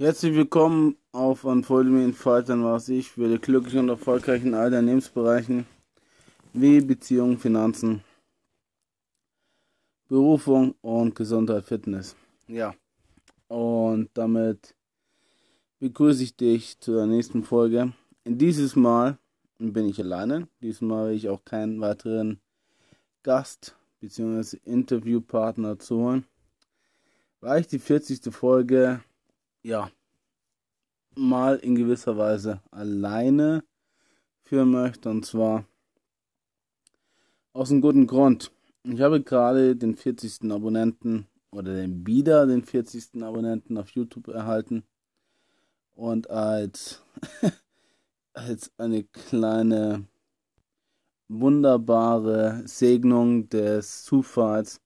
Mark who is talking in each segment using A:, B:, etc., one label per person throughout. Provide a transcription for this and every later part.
A: Herzlich willkommen auf Unfolding Entfaltern, was ich für die glücklichen und erfolgreichen in allen Lebensbereichen wie Beziehungen, Finanzen, Berufung und Gesundheit, Fitness. Ja, und damit begrüße ich dich zu der nächsten Folge. Dieses Mal bin ich alleine. Diesmal habe ich auch keinen weiteren Gast bzw. Interviewpartner zu holen, weil ich die 40. Folge ja, mal in gewisser Weise alleine führen möchte. Und zwar aus einem guten Grund. Ich habe gerade den 40. Abonnenten oder den wieder den 40. Abonnenten auf YouTube erhalten. Und als, als eine kleine wunderbare Segnung des Zufalls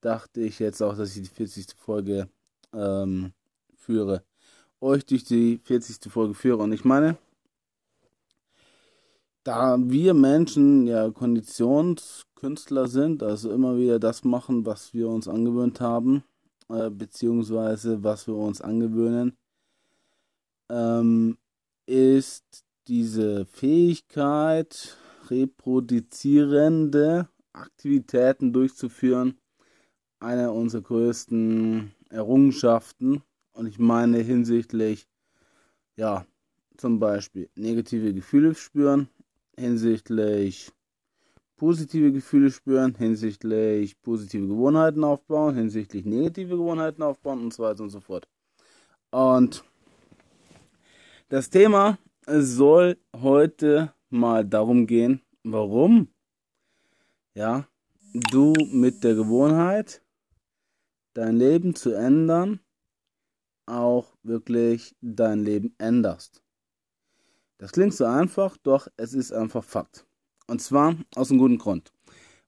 A: dachte ich jetzt auch, dass ich die 40. Folge ähm, führe, euch durch die 40. Folge führe. Und ich meine, da wir Menschen ja Konditionskünstler sind, also immer wieder das machen, was wir uns angewöhnt haben, äh, beziehungsweise was wir uns angewöhnen, ähm, ist diese Fähigkeit, reproduzierende Aktivitäten durchzuführen, eine unserer größten Errungenschaften und ich meine hinsichtlich, ja, zum Beispiel negative Gefühle spüren, hinsichtlich positive Gefühle spüren, hinsichtlich positive Gewohnheiten aufbauen, hinsichtlich negative Gewohnheiten aufbauen und so weiter und so fort. Und das Thema soll heute mal darum gehen, warum ja, du mit der Gewohnheit dein Leben zu ändern auch wirklich dein Leben änderst. Das klingt so einfach, doch es ist einfach Fakt. Und zwar aus einem guten Grund.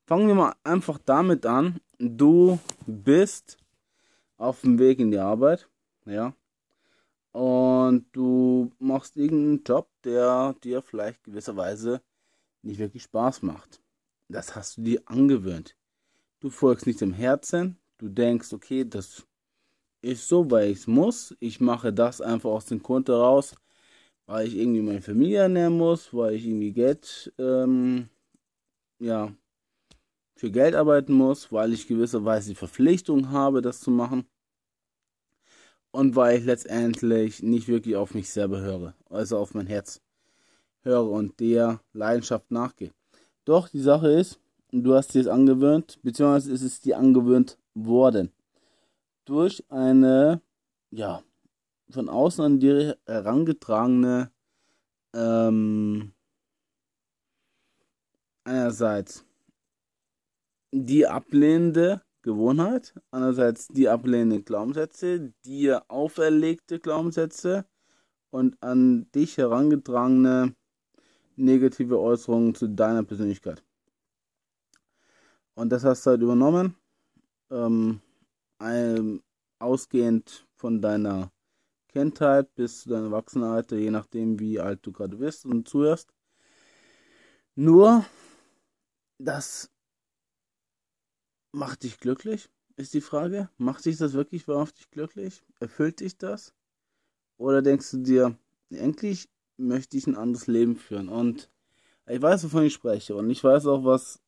A: Fangen wir mal einfach damit an. Du bist auf dem Weg in die Arbeit, ja, und du machst irgendeinen Job, der dir vielleicht gewisserweise nicht wirklich Spaß macht. Das hast du dir angewöhnt. Du folgst nicht dem Herzen, du denkst, okay, das ist so, weil ich es muss. Ich mache das einfach aus dem Grund heraus, weil ich irgendwie meine Familie ernähren muss, weil ich irgendwie Geld, ähm, ja, für Geld arbeiten muss, weil ich gewisserweise die Verpflichtung habe, das zu machen. Und weil ich letztendlich nicht wirklich auf mich selber höre, also auf mein Herz höre und der Leidenschaft nachgehe. Doch die Sache ist, du hast dir es angewöhnt, beziehungsweise ist es dir angewöhnt worden durch eine, ja, von außen an dir herangetragene, ähm, einerseits die ablehnende Gewohnheit, andererseits die ablehnenden Glaubenssätze, dir auferlegte Glaubenssätze und an dich herangetragene negative Äußerungen zu deiner Persönlichkeit. Und das hast du halt übernommen. Ähm, ähm, ausgehend von deiner Kindheit bis zu deinem Erwachsenenalter, je nachdem, wie alt du gerade bist und zuhörst. Nur, das macht dich glücklich, ist die Frage. Macht dich das wirklich wahrhaftig glücklich? Erfüllt dich das? Oder denkst du dir, endlich möchte ich ein anderes Leben führen? Und ich weiß, wovon ich spreche. Und ich weiß auch, was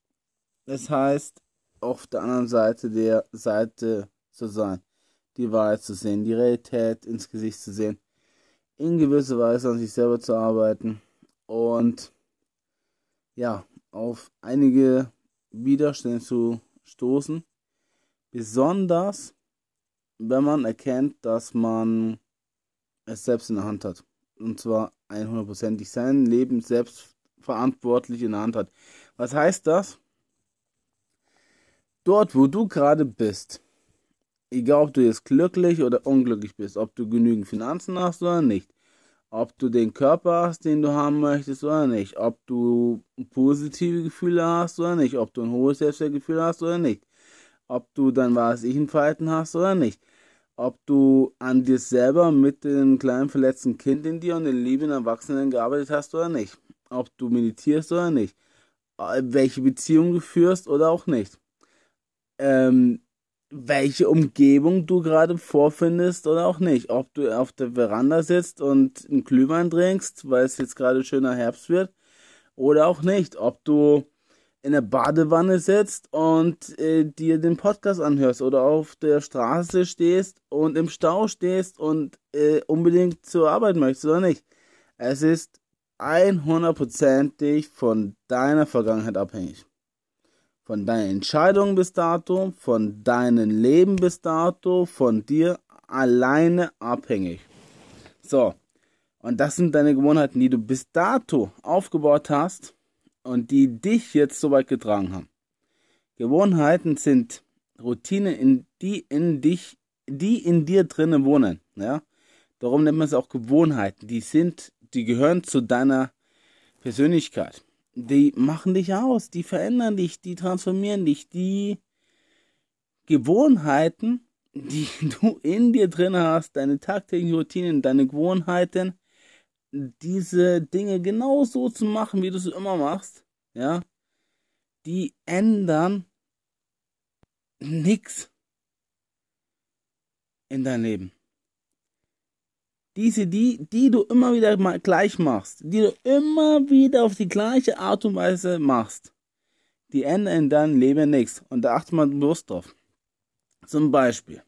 A: es heißt, auf der anderen Seite der Seite zu sein, die Wahrheit zu sehen, die Realität ins Gesicht zu sehen, in gewisser Weise an sich selber zu arbeiten und ja, auf einige Widerstände zu stoßen, besonders wenn man erkennt, dass man es selbst in der Hand hat. Und zwar 100%ig sein Leben selbst verantwortlich in der Hand hat. Was heißt das? Dort, wo du gerade bist, egal ob du jetzt glücklich oder unglücklich bist, ob du genügend Finanzen hast oder nicht, ob du den Körper hast, den du haben möchtest oder nicht, ob du positive Gefühle hast oder nicht, ob du ein hohes Selbstwertgefühl hast oder nicht, ob du dann was ich ein Verhalten hast oder nicht, ob du an dir selber mit dem kleinen verletzten Kind in dir und den lieben Erwachsenen gearbeitet hast oder nicht, ob du meditierst oder nicht, welche Beziehung du führst oder auch nicht. Ähm, welche Umgebung du gerade vorfindest oder auch nicht. Ob du auf der Veranda sitzt und einen Glühwein trinkst, weil es jetzt gerade schöner Herbst wird, oder auch nicht. Ob du in der Badewanne sitzt und äh, dir den Podcast anhörst oder auf der Straße stehst und im Stau stehst und äh, unbedingt zur Arbeit möchtest oder nicht. Es ist 100%ig von deiner Vergangenheit abhängig. Von deinen Entscheidungen bis dato, von deinem Leben bis dato, von dir alleine abhängig. So. Und das sind deine Gewohnheiten, die du bis dato aufgebaut hast und die dich jetzt so weit getragen haben. Gewohnheiten sind Routinen, in die in dich, die in dir drinnen wohnen. Ja, darum nennt man es auch Gewohnheiten. Die sind, die gehören zu deiner Persönlichkeit. Die machen dich aus, die verändern dich, die transformieren dich. Die Gewohnheiten, die du in dir drin hast, deine tagtäglichen Routinen, deine Gewohnheiten, diese Dinge genau so zu machen, wie du es immer machst, ja, die ändern nichts in dein Leben. Diese, die, die du immer wieder mal gleich machst, die du immer wieder auf die gleiche Art und Weise machst, die ändern in deinem Leben nichts. Und da achte mal bewusst drauf. Zum Beispiel,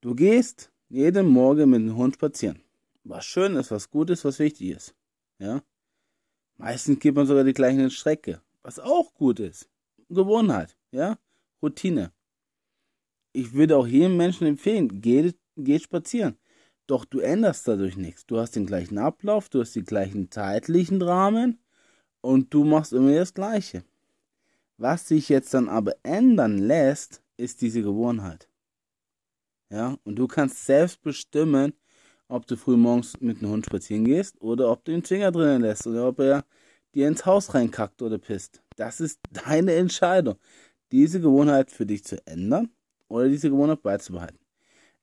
A: du gehst jeden Morgen mit dem Hund spazieren was schön ist, was gut ist, was wichtig ist. Ja. Meistens geht man sogar die gleiche Strecke, was auch gut ist. Gewohnheit, ja. Routine. Ich würde auch jedem Menschen empfehlen, geh, geh spazieren. Doch du änderst dadurch nichts. Du hast den gleichen Ablauf, du hast die gleichen zeitlichen Rahmen und du machst immer das Gleiche. Was sich jetzt dann aber ändern lässt, ist diese Gewohnheit. Ja, und du kannst selbst bestimmen, ob du früh morgens mit dem Hund spazieren gehst oder ob du den Finger drinnen lässt oder ob er dir ins Haus reinkackt oder pisst. Das ist deine Entscheidung, diese Gewohnheit für dich zu ändern oder diese Gewohnheit beizubehalten.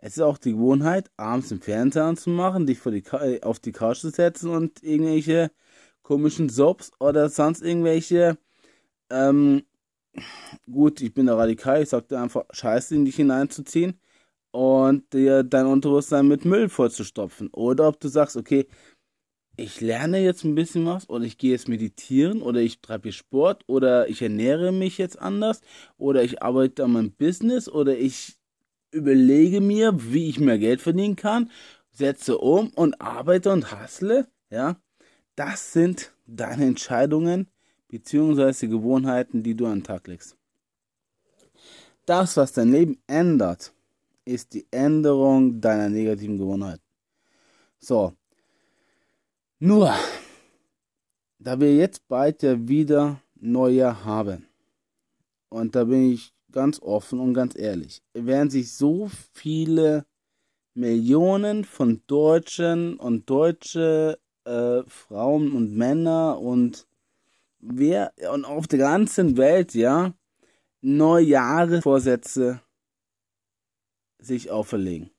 A: Es ist auch die Gewohnheit, abends den Fernseher anzumachen, dich die äh, auf die Couch zu setzen und irgendwelche komischen Soaps oder sonst irgendwelche, ähm, gut, ich bin da radikal, ich sagte einfach Scheiße in dich hineinzuziehen und dir dein Unterbewusstsein mit Müll vollzustopfen. Oder ob du sagst, okay, ich lerne jetzt ein bisschen was oder ich gehe jetzt meditieren oder ich treibe Sport oder ich ernähre mich jetzt anders oder ich arbeite an meinem Business oder ich überlege mir, wie ich mehr Geld verdienen kann, setze um und arbeite und hassle, ja. Das sind deine Entscheidungen beziehungsweise Gewohnheiten, die du an den Tag legst. Das, was dein Leben ändert, ist die Änderung deiner negativen Gewohnheiten. So. Nur, da wir jetzt bald ja wieder Neujahr haben, und da bin ich ganz offen und ganz ehrlich, werden sich so viele Millionen von Deutschen und deutsche äh, Frauen und Männer und wer und auf der ganzen Welt, ja, Neujahresvorsätze sich auferlegen.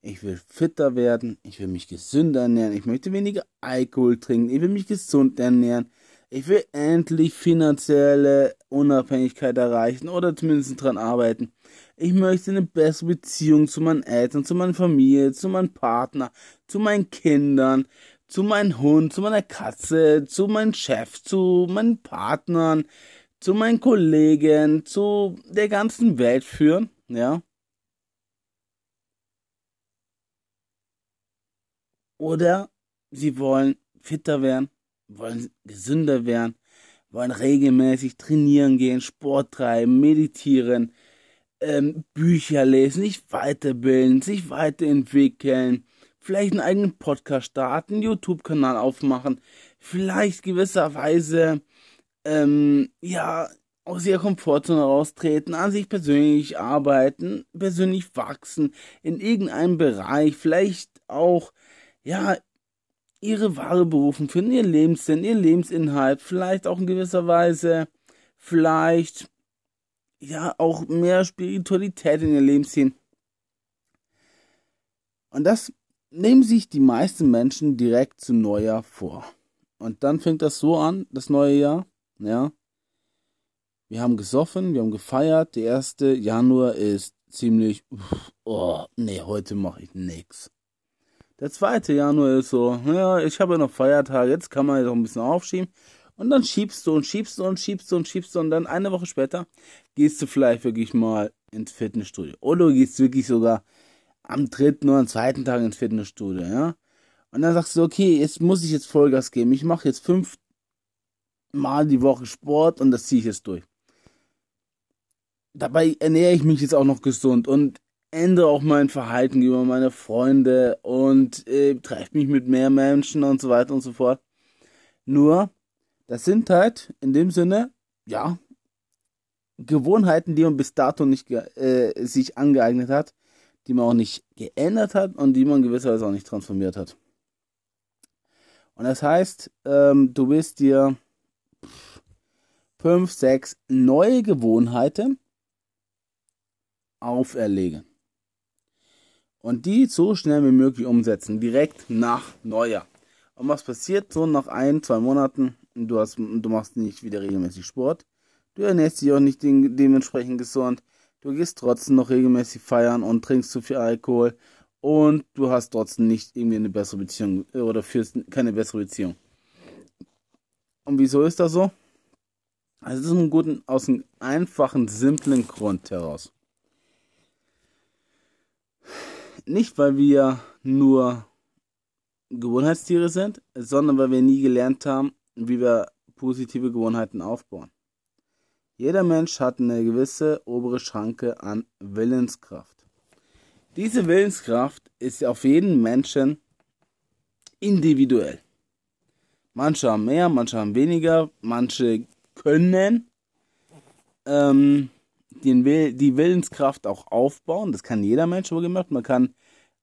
A: Ich will fitter werden, ich will mich gesünder ernähren, ich möchte weniger Alkohol trinken, ich will mich gesund ernähren, ich will endlich finanzielle Unabhängigkeit erreichen oder zumindest dran arbeiten. Ich möchte eine bessere Beziehung zu meinen Eltern, zu meiner Familie, zu meinem Partner, zu meinen Kindern, zu meinem Hund, zu meiner Katze, zu meinem Chef, zu meinen Partnern, zu meinen Kollegen, zu der ganzen Welt führen, ja. Oder sie wollen fitter werden, wollen gesünder werden, wollen regelmäßig trainieren gehen, Sport treiben, meditieren, ähm, Bücher lesen, sich weiterbilden, sich weiterentwickeln, vielleicht einen eigenen Podcast starten, YouTube-Kanal aufmachen, vielleicht gewisserweise ähm, ja aus ihrer Komfortzone raustreten, an sich persönlich arbeiten, persönlich wachsen, in irgendeinem Bereich, vielleicht auch ja, ihre wahre Berufung finden, ihr Lebenssinn, ihr Lebensinhalt, vielleicht auch in gewisser Weise, vielleicht ja auch mehr Spiritualität in ihr Leben ziehen. Und das nehmen sich die meisten Menschen direkt zu Neujahr vor. Und dann fängt das so an, das neue Jahr, ja. wir haben gesoffen, wir haben gefeiert. Der 1. Januar ist ziemlich, oh, nee, heute mache ich nix. Der 2. Januar ist so, ja, ich habe ja noch Feiertag, jetzt kann man ja noch ein bisschen aufschieben. Und dann schiebst du und schiebst du und schiebst du und schiebst du und dann eine Woche später gehst du vielleicht wirklich mal ins Fitnessstudio. Oder du gehst wirklich sogar am dritten oder am zweiten Tag ins Fitnessstudio, ja. Und dann sagst du, okay, jetzt muss ich jetzt Vollgas geben. Ich mache jetzt fünf Mal die Woche Sport und das ziehe ich jetzt durch. Dabei ernähre ich mich jetzt auch noch gesund und ändere auch mein Verhalten über meine Freunde und äh, treffe mich mit mehr Menschen und so weiter und so fort. Nur, das sind halt in dem Sinne, ja, Gewohnheiten, die man bis dato nicht äh, sich angeeignet hat, die man auch nicht geändert hat und die man gewisserweise auch nicht transformiert hat. Und das heißt, ähm, du willst dir fünf, sechs neue Gewohnheiten auferlegen. Und die so schnell wie möglich umsetzen, direkt nach Neujahr. Und was passiert so nach ein, zwei Monaten? Du, hast, du machst nicht wieder regelmäßig Sport. Du ernährst dich auch nicht de dementsprechend gesund. Du gehst trotzdem noch regelmäßig feiern und trinkst zu viel Alkohol. Und du hast trotzdem nicht irgendwie eine bessere Beziehung oder führst keine bessere Beziehung. Und wieso ist das so? Also das ist ein guten, aus einem einfachen, simplen Grund heraus. Nicht, weil wir nur Gewohnheitstiere sind, sondern weil wir nie gelernt haben, wie wir positive Gewohnheiten aufbauen. Jeder Mensch hat eine gewisse obere Schranke an Willenskraft. Diese Willenskraft ist auf jeden Menschen individuell. Manche haben mehr, manche haben weniger, manche können ähm, den Will die Willenskraft auch aufbauen. Das kann jeder Mensch wohl gemacht. Man kann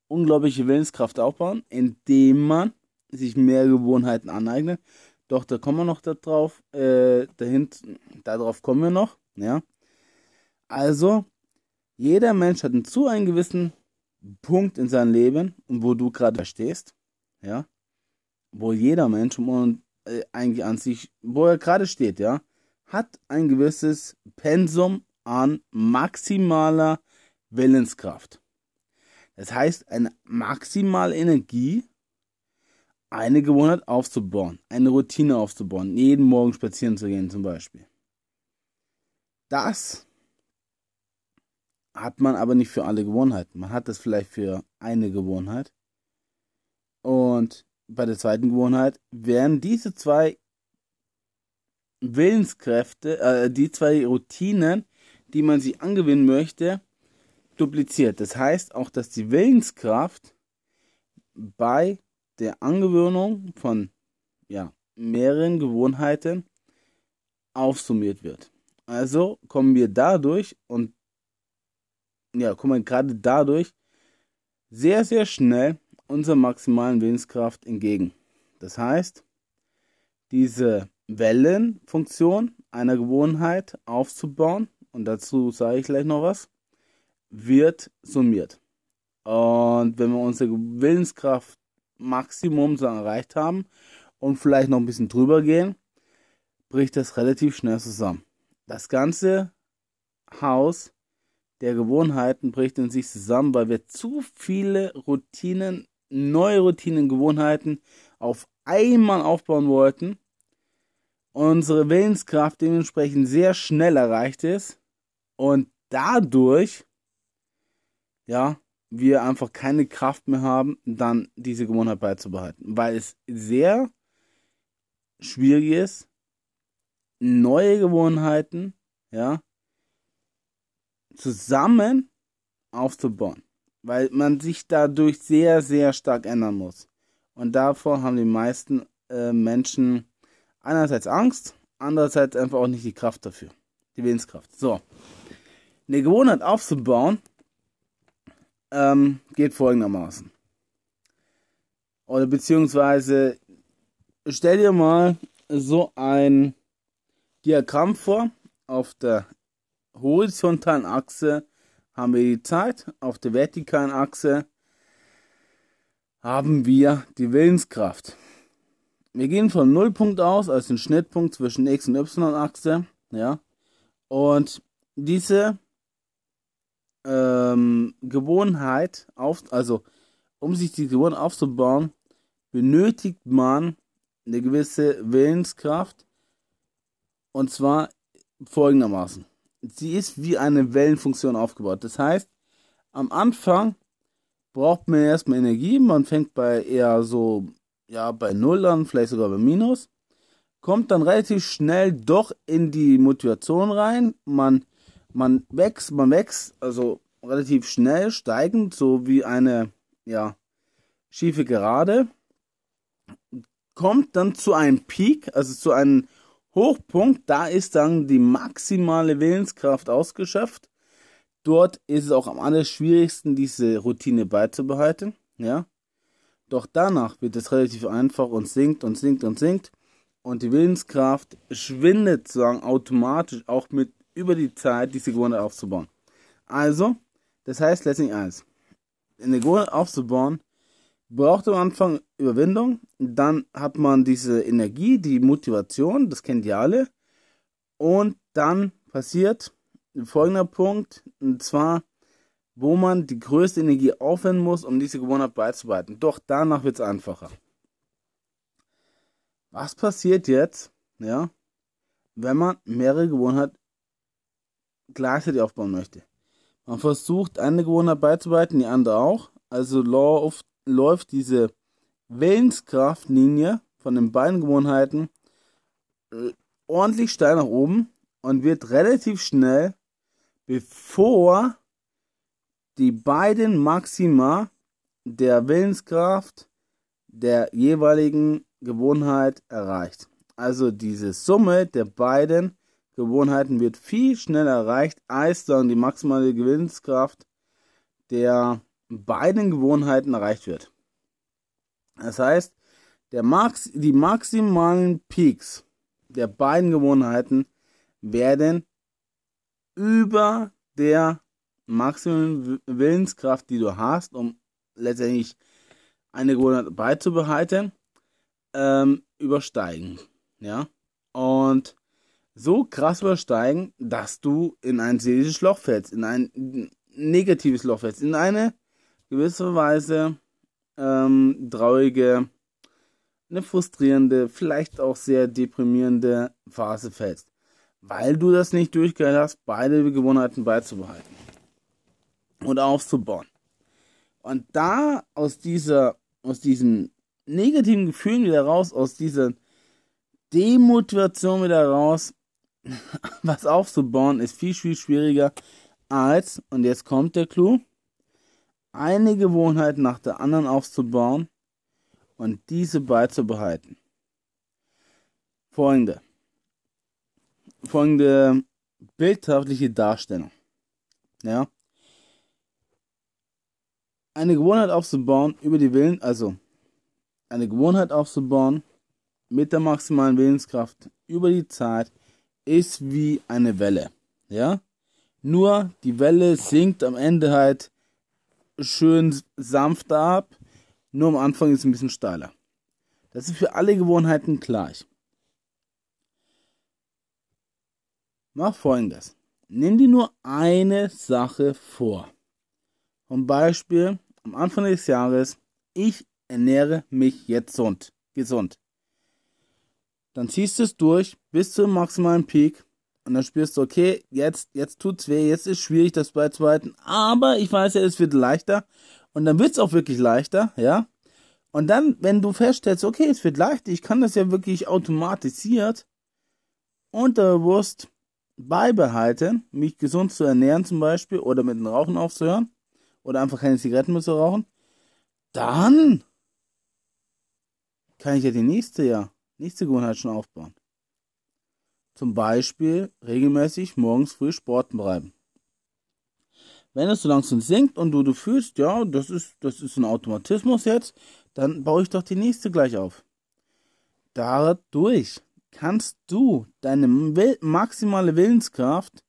A: unglaubliche Willenskraft aufbauen, indem man sich mehr Gewohnheiten aneignet. Doch, da kommen wir noch darauf. Äh, dahinten, darauf kommen wir noch. Ja. Also, jeder Mensch hat zu einen gewissen Punkt in seinem Leben, wo du gerade stehst. Ja. Wo jeder Mensch und äh, eigentlich an sich, wo er gerade steht, ja, hat ein gewisses Pensum an maximaler Willenskraft. Das heißt, eine maximale Energie, eine Gewohnheit aufzubauen, eine Routine aufzubauen, jeden Morgen spazieren zu gehen zum Beispiel. Das hat man aber nicht für alle Gewohnheiten. Man hat das vielleicht für eine Gewohnheit. Und bei der zweiten Gewohnheit werden diese zwei Willenskräfte, äh, die zwei Routinen, die man sich angewinnen möchte, dupliziert. Das heißt auch, dass die Willenskraft bei der Angewöhnung von ja, mehreren Gewohnheiten aufsummiert wird. Also kommen wir dadurch und ja, kommen wir gerade dadurch sehr, sehr schnell unserer maximalen Willenskraft entgegen. Das heißt, diese Wellenfunktion einer Gewohnheit aufzubauen, und dazu sage ich gleich noch was, wird summiert. Und wenn wir unsere Willenskraft Maximum so erreicht haben und vielleicht noch ein bisschen drüber gehen, bricht das relativ schnell zusammen. Das ganze Haus der Gewohnheiten bricht in sich zusammen, weil wir zu viele Routinen, neue Routinen, Gewohnheiten auf einmal aufbauen wollten unsere Willenskraft dementsprechend sehr schnell erreicht ist und dadurch, ja, wir einfach keine Kraft mehr haben, dann diese Gewohnheit beizubehalten, weil es sehr schwierig ist, neue Gewohnheiten, ja, zusammen aufzubauen, weil man sich dadurch sehr, sehr stark ändern muss. Und davor haben die meisten äh, Menschen einerseits Angst, andererseits einfach auch nicht die Kraft dafür. Die Willenskraft. So. Eine Gewohnheit aufzubauen ähm, geht folgendermaßen. Oder beziehungsweise stell dir mal so ein Diagramm vor. Auf der horizontalen Achse haben wir die Zeit, auf der vertikalen Achse haben wir die Willenskraft. Wir gehen von Nullpunkt aus, als den Schnittpunkt zwischen X- und Y-Achse, ja. Und diese ähm, Gewohnheit auf, also um sich die Gewohnheit aufzubauen, benötigt man eine gewisse Willenskraft. Und zwar folgendermaßen. Sie ist wie eine Wellenfunktion aufgebaut. Das heißt, am Anfang braucht man erstmal Energie. Man fängt bei eher so, ja, bei Null an, vielleicht sogar bei Minus. Kommt dann relativ schnell doch in die Motivation rein. Man, man wächst, man wächst, also relativ schnell steigend, so wie eine, ja, schiefe Gerade. Kommt dann zu einem Peak, also zu einem Hochpunkt. Da ist dann die maximale Willenskraft ausgeschöpft. Dort ist es auch am allerschwierigsten, diese Routine beizubehalten. Ja. Doch danach wird es relativ einfach und sinkt und sinkt und sinkt. Und die Willenskraft schwindet sozusagen automatisch auch mit über die Zeit, diese Gewohnheit aufzubauen. Also, das heißt letztendlich eins. Eine Gewohnheit aufzubauen, braucht am Anfang Überwindung. Dann hat man diese Energie, die Motivation, das kennt ihr alle. Und dann passiert folgender Punkt, und zwar, wo man die größte Energie aufwenden muss, um diese Gewohnheit beizubehalten. Doch danach wird es einfacher. Was passiert jetzt, ja, wenn man mehrere Gewohnheiten gleichzeitig aufbauen möchte? Man versucht, eine Gewohnheit beizubehalten, die andere auch. Also läuft, läuft diese Willenskraftlinie von den beiden Gewohnheiten äh, ordentlich steil nach oben und wird relativ schnell bevor die beiden Maxima der Willenskraft der jeweiligen Gewohnheit erreicht. Also diese Summe der beiden Gewohnheiten wird viel schneller erreicht als dann die maximale Willenskraft der beiden Gewohnheiten erreicht wird. Das heißt, der Max, die maximalen Peaks der beiden Gewohnheiten werden über der maximalen Willenskraft, die du hast, um letztendlich eine Gewohnheit beizubehalten, ähm, übersteigen. Ja. Und so krass übersteigen, dass du in ein seelisches Loch fällst, in ein negatives Loch fällst, in eine gewisse Weise ähm, traurige, eine frustrierende, vielleicht auch sehr deprimierende Phase fällst weil du das nicht durchgehalten hast, beide Gewohnheiten beizubehalten und aufzubauen. Und da aus dieser, aus diesen negativen Gefühlen wieder raus, aus dieser Demotivation wieder raus, was aufzubauen, ist viel, viel schwieriger als, und jetzt kommt der Clou, eine Gewohnheit nach der anderen aufzubauen und diese beizubehalten. Folgende folgende bildhaftliche Darstellung. Ja. Eine Gewohnheit aufzubauen über die Willen, also eine Gewohnheit aufzubauen mit der maximalen Willenskraft über die Zeit ist wie eine Welle. Ja. Nur die Welle sinkt am Ende halt schön sanft ab. Nur am Anfang ist es ein bisschen steiler. Das ist für alle Gewohnheiten gleich. Mach folgendes. Nimm dir nur eine Sache vor. Zum Beispiel am Anfang des Jahres, ich ernähre mich jetzt gesund. gesund. Dann ziehst du es durch bis zum maximalen Peak und dann spürst du, okay, jetzt, jetzt tut's weh, jetzt ist schwierig, das beizubehalten, aber ich weiß ja, es wird leichter und dann wird's auch wirklich leichter, ja. Und dann, wenn du feststellst, okay, es wird leichter, ich kann das ja wirklich automatisiert, unterbewusst beibehalten, mich gesund zu ernähren zum Beispiel oder mit dem Rauchen aufzuhören oder einfach keine Zigaretten mehr zu rauchen, dann kann ich ja die nächste ja, nächste Gewohnheit schon aufbauen. Zum Beispiel regelmäßig morgens früh Sport treiben. Wenn es so langsam sinkt und du, du fühlst, ja, das ist, das ist ein Automatismus jetzt, dann baue ich doch die nächste gleich auf. Dadurch kannst du deine maximale Willenskraft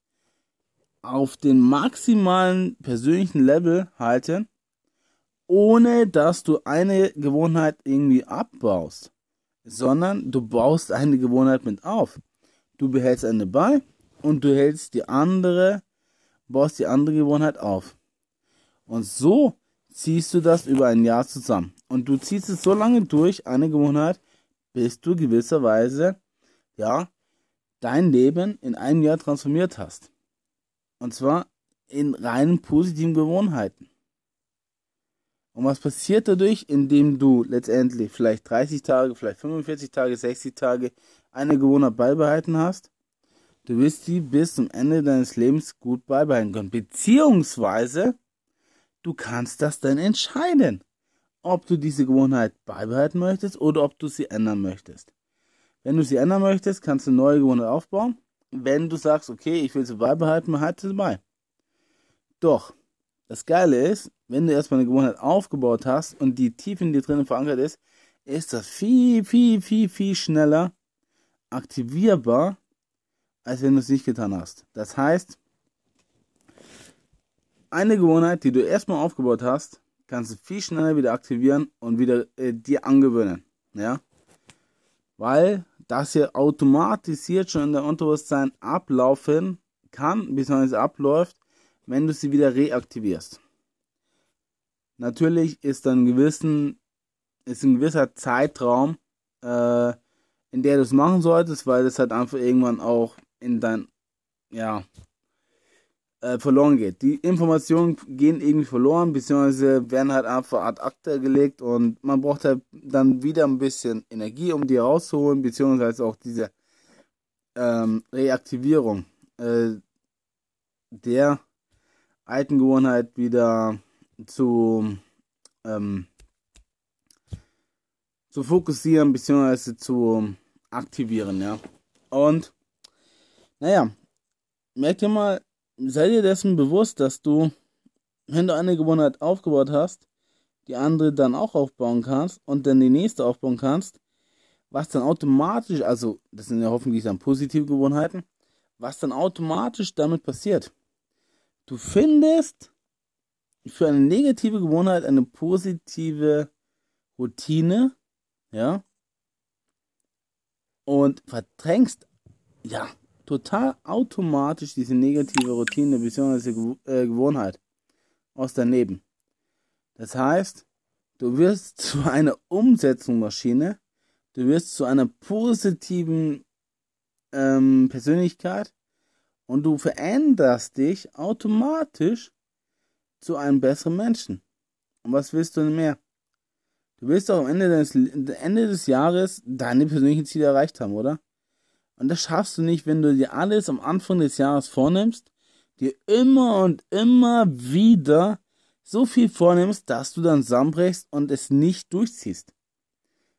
A: auf den maximalen persönlichen Level halten, ohne dass du eine Gewohnheit irgendwie abbaust, sondern du baust eine Gewohnheit mit auf. Du behältst eine bei und du hältst die andere, baust die andere Gewohnheit auf. Und so ziehst du das über ein Jahr zusammen. Und du ziehst es so lange durch, eine Gewohnheit, bis du gewisserweise, ja, dein Leben in einem Jahr transformiert hast. Und zwar in reinen positiven Gewohnheiten. Und was passiert dadurch, indem du letztendlich vielleicht 30 Tage, vielleicht 45 Tage, 60 Tage eine Gewohnheit beibehalten hast? Du wirst sie bis zum Ende deines Lebens gut beibehalten können. Beziehungsweise, du kannst das dann entscheiden, ob du diese Gewohnheit beibehalten möchtest oder ob du sie ändern möchtest. Wenn du sie ändern möchtest, kannst du eine neue Gewohnheit aufbauen. Wenn du sagst, okay, ich will sie beibehalten, halte sie bei. Doch, das Geile ist, wenn du erstmal eine Gewohnheit aufgebaut hast und die tief in dir drinnen verankert ist, ist das viel, viel, viel, viel schneller aktivierbar, als wenn du es nicht getan hast. Das heißt, eine Gewohnheit, die du erstmal aufgebaut hast, kannst du viel schneller wieder aktivieren und wieder äh, dir angewöhnen. Ja? Weil das hier automatisiert schon in der Unterbewusstsein ablaufen kann, bzw. abläuft, wenn du sie wieder reaktivierst. Natürlich ist dann gewissen, ist ein gewisser Zeitraum, äh, in der du es machen solltest, weil das halt einfach irgendwann auch in dein, ja, äh, verloren geht. Die Informationen gehen irgendwie verloren, beziehungsweise werden halt einfach ad acta gelegt und man braucht halt dann wieder ein bisschen Energie, um die rauszuholen, beziehungsweise auch diese ähm, Reaktivierung äh, der alten Gewohnheit wieder zu, ähm, zu fokussieren beziehungsweise zu aktivieren, ja. Und naja, merkt ihr mal, sei dir dessen bewusst, dass du, wenn du eine Gewohnheit aufgebaut hast, die andere dann auch aufbauen kannst und dann die nächste aufbauen kannst, was dann automatisch, also das sind ja hoffentlich dann positive Gewohnheiten, was dann automatisch damit passiert. Du findest für eine negative Gewohnheit eine positive Routine, ja, und verdrängst, ja, total automatisch diese negative Routine bzw. Äh, Gewohnheit aus daneben. Das heißt, du wirst zu einer Umsetzungsmaschine, du wirst zu einer positiven ähm, Persönlichkeit und du veränderst dich automatisch zu einem besseren Menschen. Und was willst du denn mehr? Du willst doch am Ende des, Ende des Jahres deine persönlichen Ziele erreicht haben, oder? Und das schaffst du nicht, wenn du dir alles am Anfang des Jahres vornimmst, dir immer und immer wieder so viel vornimmst, dass du dann zusammenbrichst und es nicht durchziehst.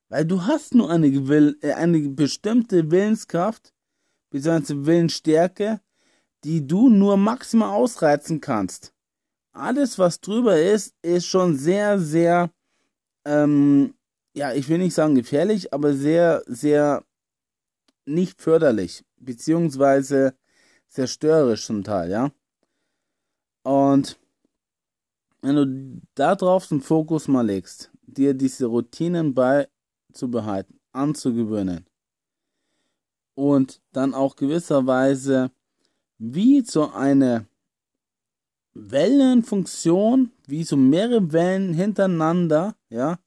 A: Weil du hast nur eine, äh, eine bestimmte Willenskraft, bzw. Willensstärke, die du nur maximal ausreizen kannst. Alles, was drüber ist, ist schon sehr, sehr, ähm, ja, ich will nicht sagen gefährlich, aber sehr, sehr nicht förderlich, beziehungsweise zerstörerisch zum Teil, ja. Und wenn du darauf den Fokus mal legst, dir diese Routinen beizubehalten, anzugewöhnen und dann auch gewisserweise wie so eine Wellenfunktion, wie so mehrere Wellen hintereinander, ja,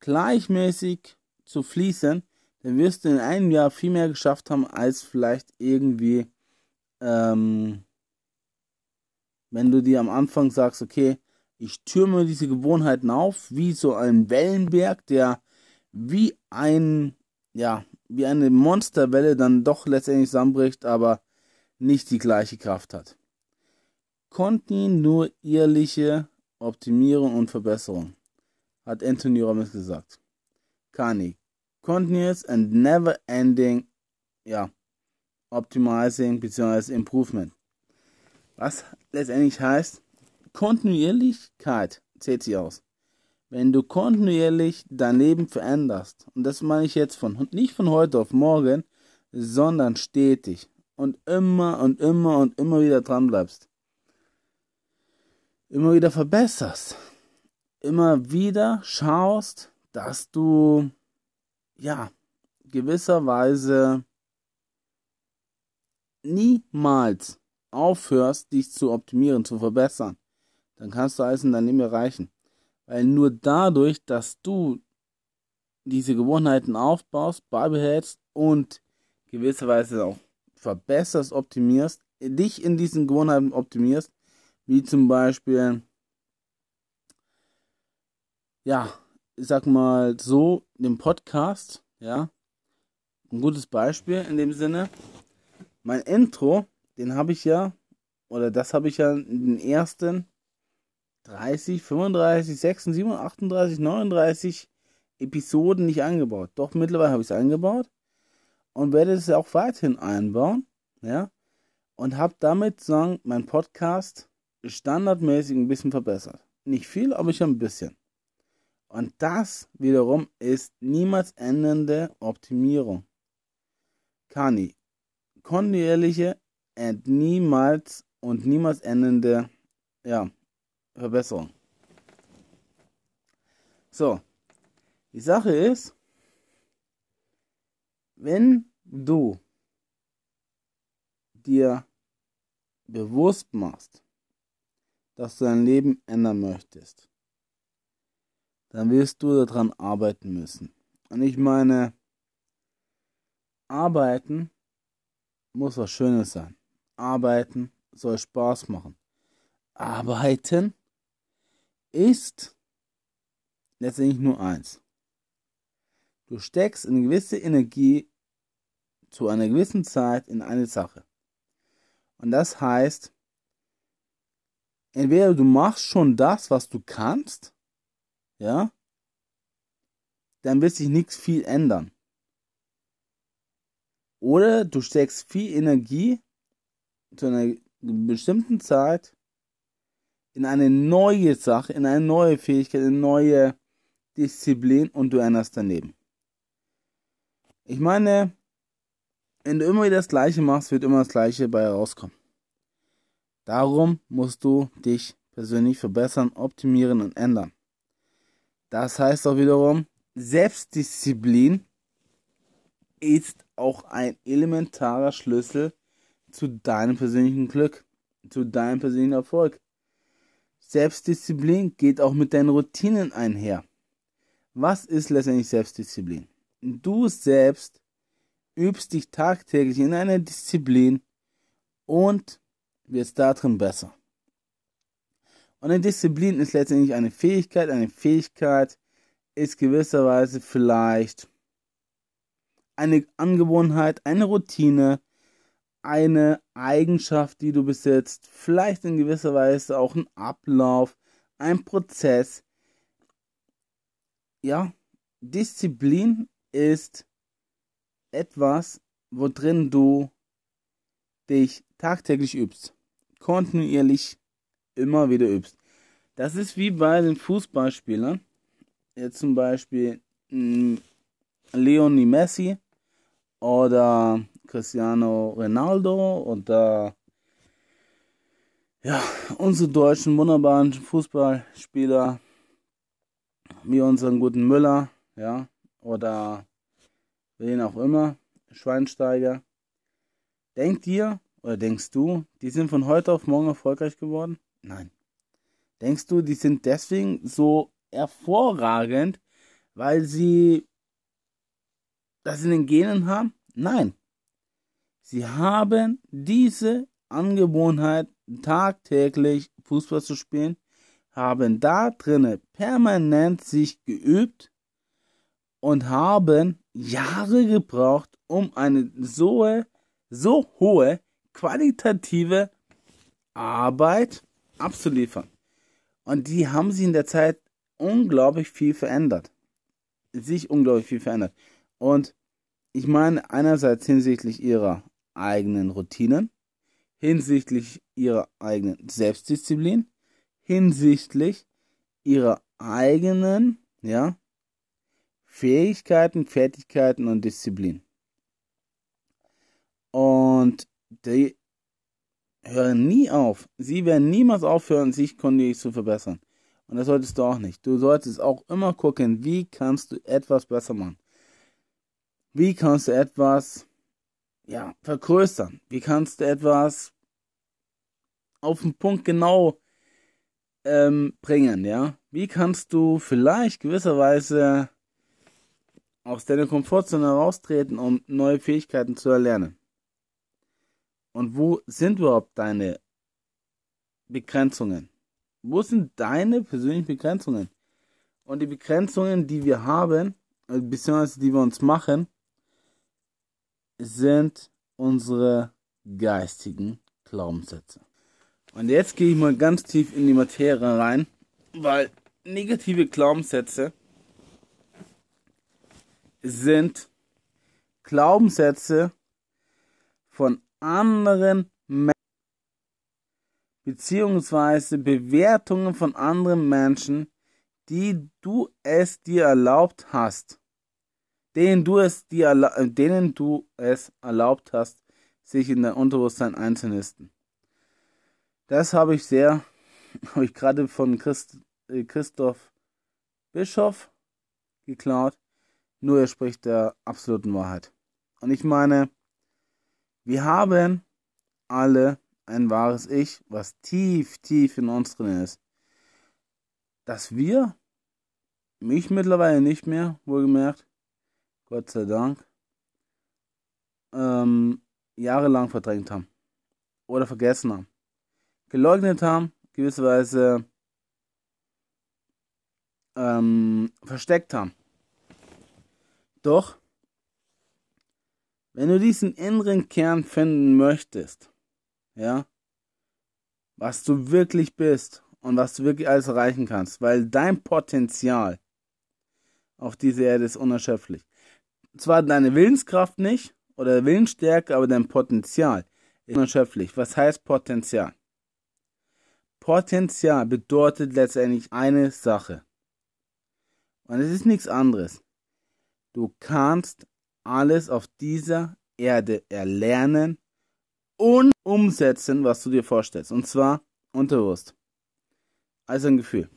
A: gleichmäßig zu fließen, dann wirst du in einem Jahr viel mehr geschafft haben, als vielleicht irgendwie, ähm, wenn du dir am Anfang sagst, okay, ich türme diese Gewohnheiten auf, wie so ein Wellenberg, der wie ein, ja, wie eine Monsterwelle dann doch letztendlich zusammenbricht, aber nicht die gleiche Kraft hat. Kontinuierliche Optimierung und Verbesserung, hat Anthony Robbins gesagt. Kani, continuous and never ending, ja, optimizing bzw. improvement. Was letztendlich heißt, Kontinuierlichkeit zählt sich aus. Wenn du kontinuierlich dein Leben veränderst, und das meine ich jetzt von, nicht von heute auf morgen, sondern stetig und immer und immer und immer wieder dran bleibst, immer wieder verbesserst, immer wieder schaust, dass du ja, gewisserweise niemals aufhörst, dich zu optimieren, zu verbessern, dann kannst du alles in deinem Leben erreichen. Weil nur dadurch, dass du diese Gewohnheiten aufbaust, beibehältst und gewisserweise auch verbesserst, optimierst, dich in diesen Gewohnheiten optimierst, wie zum Beispiel, ja, ich sag mal so, den Podcast, ja, ein gutes Beispiel in dem Sinne. Mein Intro, den habe ich ja, oder das habe ich ja in den ersten 30, 35, 36, 37, 38, 39 Episoden nicht eingebaut. Doch mittlerweile habe ich es eingebaut und werde es auch weiterhin einbauen, ja, und habe damit sagen, mein Podcast standardmäßig ein bisschen verbessert. Nicht viel, aber ich ein bisschen. Und das wiederum ist niemals endende Optimierung. Kani, kontinuierliche und niemals und niemals endende ja, Verbesserung. So, die Sache ist, wenn du dir bewusst machst, dass du dein Leben ändern möchtest, dann wirst du daran arbeiten müssen. Und ich meine, arbeiten muss was Schönes sein. Arbeiten soll Spaß machen. Arbeiten ist letztendlich nur eins. Du steckst eine gewisse Energie zu einer gewissen Zeit in eine Sache. Und das heißt, entweder du machst schon das, was du kannst, ja, dann wird sich nichts viel ändern. Oder du steckst viel Energie zu einer bestimmten Zeit in eine neue Sache, in eine neue Fähigkeit, in eine neue Disziplin und du änderst daneben. Ich meine, wenn du immer wieder das Gleiche machst, wird immer das Gleiche bei herauskommen. Darum musst du dich persönlich verbessern, optimieren und ändern. Das heißt auch wiederum, Selbstdisziplin ist auch ein elementarer Schlüssel zu deinem persönlichen Glück, zu deinem persönlichen Erfolg. Selbstdisziplin geht auch mit deinen Routinen einher. Was ist letztendlich Selbstdisziplin? Du selbst übst dich tagtäglich in einer Disziplin und wirst darin besser. Und eine Disziplin ist letztendlich eine Fähigkeit. Eine Fähigkeit ist gewisserweise vielleicht eine Angewohnheit, eine Routine, eine Eigenschaft, die du besitzt, vielleicht in gewisser Weise auch ein Ablauf, ein Prozess. Ja, Disziplin ist etwas, worin du dich tagtäglich übst, kontinuierlich immer wieder übst. Das ist wie bei den Fußballspielern. Jetzt zum Beispiel hm, Leonie Messi oder Cristiano Ronaldo oder ja, unsere deutschen wunderbaren Fußballspieler wie unseren guten Müller, ja, oder wen auch immer, Schweinsteiger. Denkt ihr oder denkst du, die sind von heute auf morgen erfolgreich geworden? Nein. Denkst du, die sind deswegen so hervorragend, weil sie das in den Genen haben? Nein. Sie haben diese Angewohnheit, tagtäglich Fußball zu spielen, haben da drinnen permanent sich geübt und haben Jahre gebraucht, um eine so, so hohe qualitative Arbeit abzuliefern. Und die haben sich in der Zeit unglaublich viel verändert. Sich unglaublich viel verändert. Und ich meine einerseits hinsichtlich ihrer eigenen Routinen, hinsichtlich ihrer eigenen Selbstdisziplin, hinsichtlich ihrer eigenen, ja, Fähigkeiten, Fertigkeiten und Disziplin. Und die hören nie auf. Sie werden niemals aufhören, sich kontinuierlich zu verbessern. Und das solltest du auch nicht. Du solltest auch immer gucken, wie kannst du etwas besser machen. Wie kannst du etwas ja, vergrößern? Wie kannst du etwas auf den Punkt genau ähm, bringen, ja? Wie kannst du vielleicht gewisserweise aus deiner Komfortzone heraustreten, um neue Fähigkeiten zu erlernen? Und wo sind überhaupt deine Begrenzungen? Wo sind deine persönlichen Begrenzungen? Und die Begrenzungen, die wir haben, äh, beziehungsweise die wir uns machen, sind unsere geistigen Glaubenssätze. Und jetzt gehe ich mal ganz tief in die Materie rein, weil negative Glaubenssätze sind Glaubenssätze von anderen Menschen, beziehungsweise Bewertungen von anderen Menschen, die du es dir erlaubt hast, denen du es dir, äh, denen du es erlaubt hast, sich in dein Unterbewusstsein einzunisten. Das habe ich sehr, habe ich gerade von Christ, äh, Christoph Bischof geklaut. Nur er spricht der absoluten Wahrheit. Und ich meine, wir haben alle ein wahres Ich, was tief, tief in uns drin ist. Dass wir, mich mittlerweile nicht mehr, wohlgemerkt, Gott sei Dank, ähm, jahrelang verdrängt haben. Oder vergessen haben. Geleugnet haben, gewisserweise ähm, versteckt haben. Doch, wenn du diesen inneren Kern finden möchtest, ja, was du wirklich bist und was du wirklich alles erreichen kannst, weil dein Potenzial auf dieser Erde ist unerschöpflich. Zwar deine Willenskraft nicht oder Willensstärke, aber dein Potenzial ist unerschöpflich. Was heißt Potenzial? Potenzial bedeutet letztendlich eine Sache. Und es ist nichts anderes. Du kannst alles auf dieser Erde erlernen und umsetzen, was du dir vorstellst. Und zwar unterbewusst. Also ein Gefühl.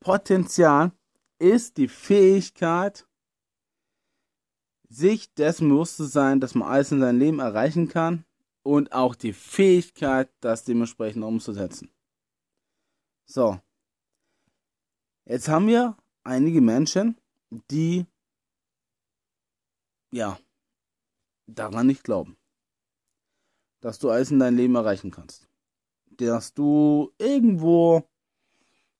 A: Potenzial ist die Fähigkeit, sich dessen bewusst zu sein, dass man alles in seinem Leben erreichen kann und auch die Fähigkeit, das dementsprechend umzusetzen. So. Jetzt haben wir einige Menschen, die ja, daran nicht glauben. Dass du alles in deinem Leben erreichen kannst. Dass du irgendwo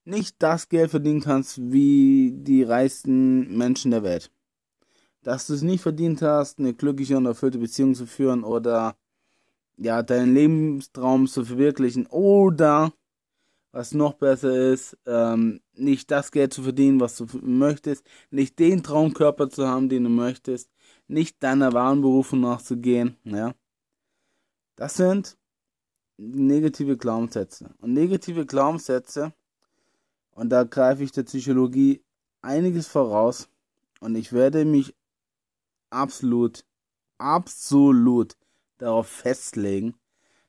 A: nicht das Geld verdienen kannst wie die reichsten Menschen der Welt. Dass du es nicht verdient hast, eine glückliche und erfüllte Beziehung zu führen oder ja, deinen Lebenstraum zu verwirklichen oder was noch besser ist, ähm, nicht das Geld zu verdienen, was du möchtest, nicht den Traumkörper zu haben, den du möchtest, nicht deiner wahren Berufung nachzugehen, ja. Das sind negative Glaubenssätze. Und negative Glaubenssätze, und da greife ich der Psychologie einiges voraus, und ich werde mich absolut, absolut darauf festlegen,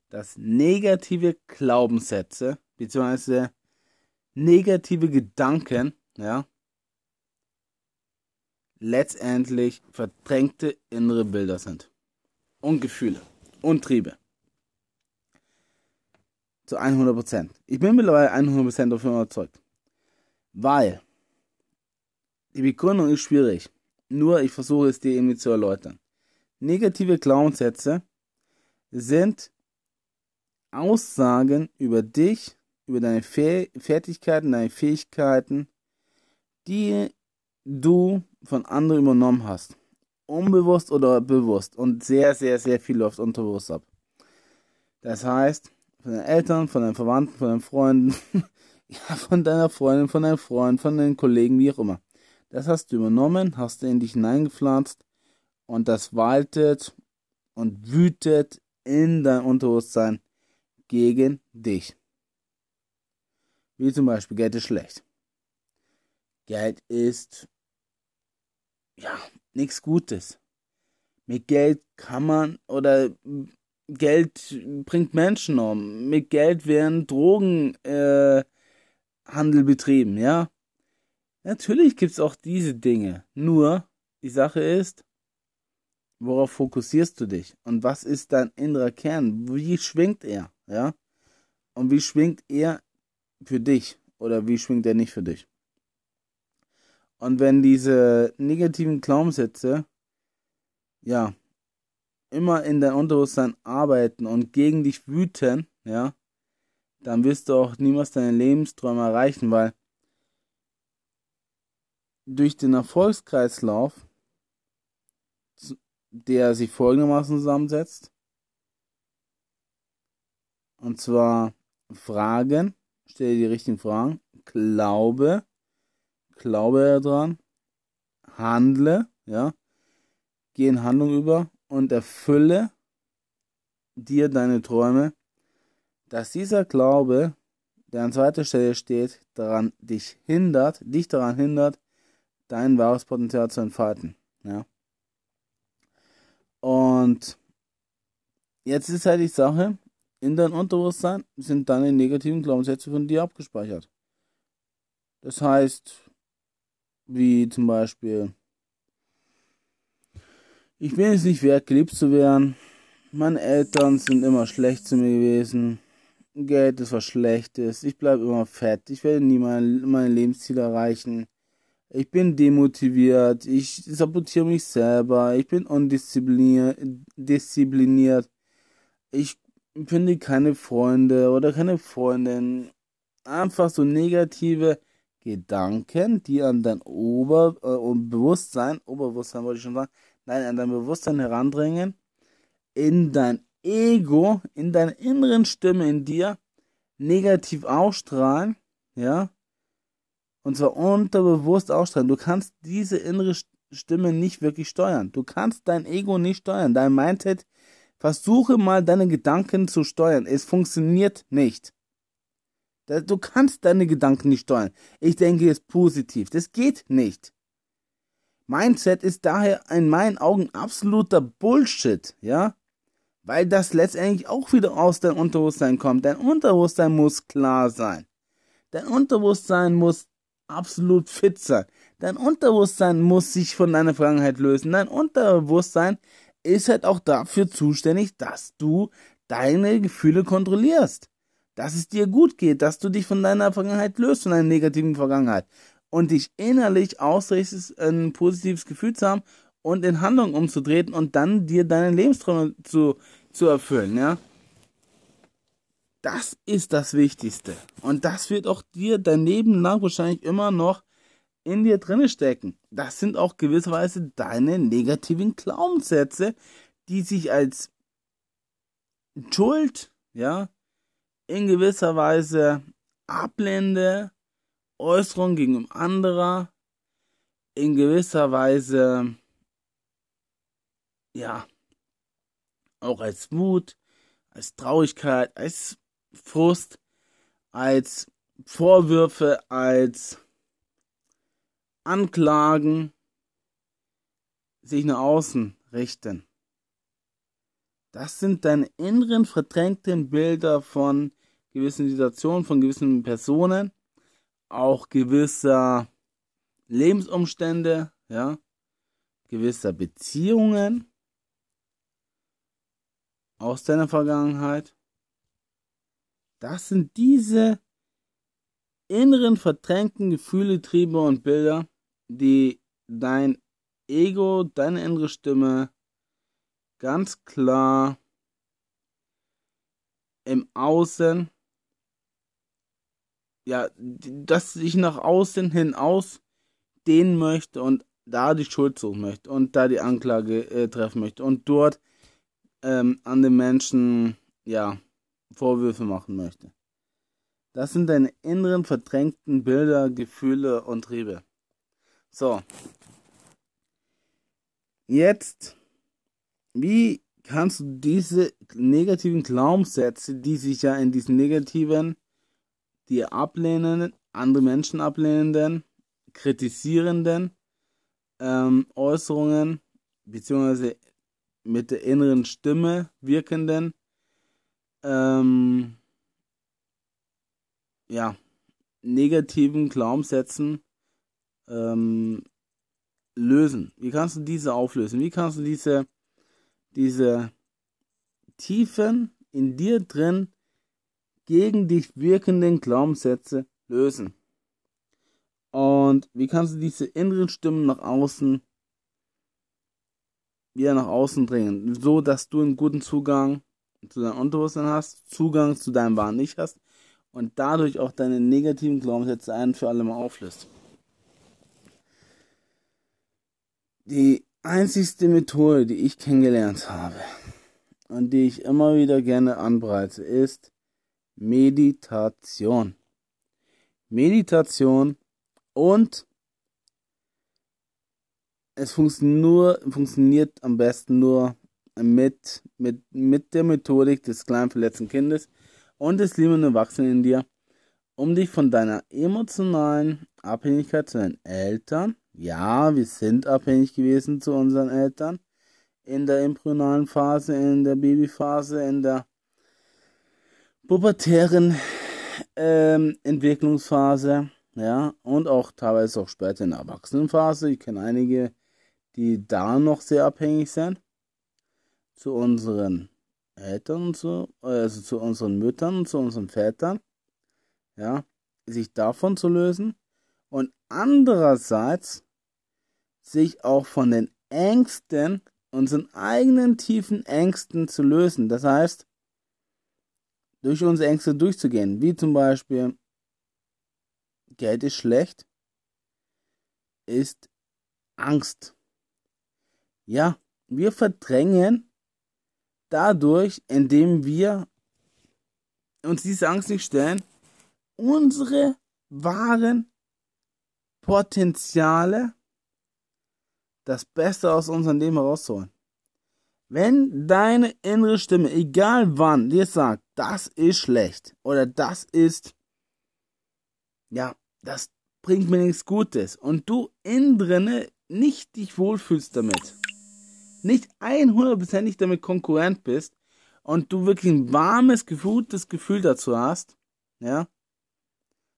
A: dass negative Glaubenssätze, beziehungsweise negative Gedanken, ja, letztendlich verdrängte innere Bilder sind. Und Gefühle und Triebe. Zu 100%. Ich bin mittlerweile 100% davon überzeugt. Weil die Begründung ist schwierig. Nur ich versuche es dir irgendwie zu erläutern. Negative Glaubenssätze sind Aussagen über dich, über deine Fertigkeiten, deine Fähigkeiten, die du von anderen übernommen hast. Unbewusst oder bewusst. Und sehr, sehr, sehr viel läuft unterbewusst ab. Das heißt, von deinen Eltern, von deinen Verwandten, von deinen Freunden, ja, von deiner Freundin, von deinem Freund, von deinen Kollegen, wie auch immer. Das hast du übernommen, hast du in dich hineingepflanzt und das waltet und wütet in dein Unterbewusstsein gegen dich. Wie zum Beispiel, Geld ist schlecht. Geld ist ja, nichts Gutes. Mit Geld kann man oder Geld bringt Menschen um. Mit Geld werden Drogenhandel äh, betrieben, ja. Natürlich gibt es auch diese Dinge. Nur, die Sache ist, Worauf fokussierst du dich? Und was ist dein innerer Kern? Wie schwingt er? Ja? Und wie schwingt er für dich? Oder wie schwingt er nicht für dich? Und wenn diese negativen Glaubenssätze, ja, immer in dein Unterbewusstsein arbeiten und gegen dich wüten, ja, dann wirst du auch niemals deine Lebensträume erreichen, weil durch den Erfolgskreislauf, der sich folgendermaßen zusammensetzt, und zwar Fragen, stelle die richtigen Fragen, glaube, glaube daran, handle, ja, geh in Handlung über und erfülle dir deine Träume, dass dieser Glaube, der an zweiter Stelle steht, daran dich hindert, dich daran hindert, dein wahres Potenzial zu entfalten. Ja. Und jetzt ist halt die Sache, in deinem Unterbewusstsein sind deine negativen Glaubenssätze von dir abgespeichert. Das heißt, wie zum Beispiel, ich bin es nicht wert, geliebt zu werden. Meine Eltern sind immer schlecht zu mir gewesen. Geld ist was Schlechtes. Ich bleibe immer fett. Ich werde nie mein, meine Lebensziele erreichen. Ich bin demotiviert. Ich sabotiere mich selber. Ich bin undiszipliniert. Ich finde keine Freunde oder keine Freundin. Einfach so negative Gedanken, die an dein Ober- äh, Bewusstsein, Oberbewusstsein wollte ich schon sagen, nein, an dein Bewusstsein herandringen, in dein Ego, in deiner inneren Stimme in dir negativ ausstrahlen, ja, und zwar unterbewusst ausstrahlen. Du kannst diese innere Stimme nicht wirklich steuern. Du kannst dein Ego nicht steuern. Dein Mindset, versuche mal deine Gedanken zu steuern. Es funktioniert nicht. Du kannst deine Gedanken nicht steuern. Ich denke es positiv. Das geht nicht. Mindset ist daher in meinen Augen absoluter Bullshit, ja? Weil das letztendlich auch wieder aus deinem Unterbewusstsein kommt. Dein Unterbewusstsein muss klar sein. Dein Unterbewusstsein muss absolut fit sein. Dein Unterbewusstsein muss sich von deiner Vergangenheit lösen. Dein Unterbewusstsein ist halt auch dafür zuständig, dass du deine Gefühle kontrollierst. Dass es dir gut geht, dass du dich von deiner Vergangenheit löst, von deiner negativen Vergangenheit und dich innerlich ausrichtest, ein positives Gefühl zu haben und in Handlung umzudrehen und dann dir deine Lebensträume zu, zu erfüllen, ja. Das ist das Wichtigste. Und das wird auch dir dein Leben lang wahrscheinlich immer noch in dir drinne stecken. Das sind auch gewisserweise deine negativen Glaubenssätze, die sich als Schuld, ja, in gewisser Weise ablehnende Äußerung gegenüber anderer in gewisser Weise ja auch als Wut, als Traurigkeit, als Frust, als Vorwürfe, als Anklagen sich nach außen richten. Das sind deine inneren verdrängten Bilder von gewissen Situationen, von gewissen Personen, auch gewisser Lebensumstände, ja, gewisser Beziehungen aus deiner Vergangenheit. Das sind diese inneren verdrängten Gefühle, Triebe und Bilder, die dein Ego, deine innere Stimme ganz klar im Außen, ja, dass sich nach außen hin ausdehnen möchte und da die Schuld suchen möchte und da die Anklage äh, treffen möchte und dort ähm, an den Menschen, ja, Vorwürfe machen möchte. Das sind deine inneren verdrängten Bilder, Gefühle und Triebe. So. Jetzt wie kannst du diese negativen Glaubenssätze, die sich ja in diesen negativen, die ablehnenden, andere Menschen ablehnenden, kritisierenden ähm, Äußerungen, beziehungsweise mit der inneren Stimme wirkenden, ähm, ja, negativen Glaubenssätzen ähm, lösen? Wie kannst du diese auflösen? Wie kannst du diese diese tiefen in dir drin gegen dich wirkenden Glaubenssätze lösen. Und wie kannst du diese inneren Stimmen nach außen wieder nach außen bringen, so dass du einen guten Zugang zu deinem Unterbewusstsein hast, Zugang zu deinem wahren Ich hast und dadurch auch deine negativen Glaubenssätze ein für alle Mal auflöst. Die einzigste Methode, die ich kennengelernt habe und die ich immer wieder gerne anbreite, ist Meditation. Meditation und es funktioniert, nur, funktioniert am besten nur mit, mit, mit der Methodik des kleinen verletzten Kindes und des liebenden Erwachsenen in dir, um dich von deiner emotionalen Abhängigkeit zu deinen Eltern, ja, wir sind abhängig gewesen zu unseren Eltern, in der embryonalen Phase, in der Babyphase, in der pubertären ähm, Entwicklungsphase, ja, und auch teilweise auch später in der Erwachsenenphase. Ich kenne einige, die da noch sehr abhängig sind. Zu unseren Eltern und so, also zu unseren Müttern und zu unseren Vätern, ja, sich davon zu lösen. Und andererseits sich auch von den Ängsten, unseren eigenen tiefen Ängsten zu lösen. Das heißt, durch unsere Ängste durchzugehen, wie zum Beispiel Geld ist schlecht, ist Angst. Ja, wir verdrängen dadurch, indem wir uns diese Angst nicht stellen, unsere wahren Potenziale, das Beste aus unserem Leben herauszuholen. Wenn deine innere Stimme, egal wann, dir sagt, das ist schlecht oder das ist, ja, das bringt mir nichts Gutes und du innen drinne nicht dich wohlfühlst damit, nicht 100% damit konkurrent bist und du wirklich ein warmes, gutes Gefühl dazu hast, ja,